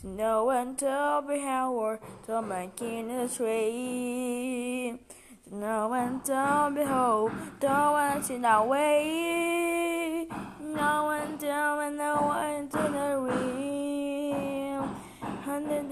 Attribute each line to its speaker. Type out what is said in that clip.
Speaker 1: to no one to or to make in the tree. To no one to how to one in the way. No one told and no one to the real. Hundred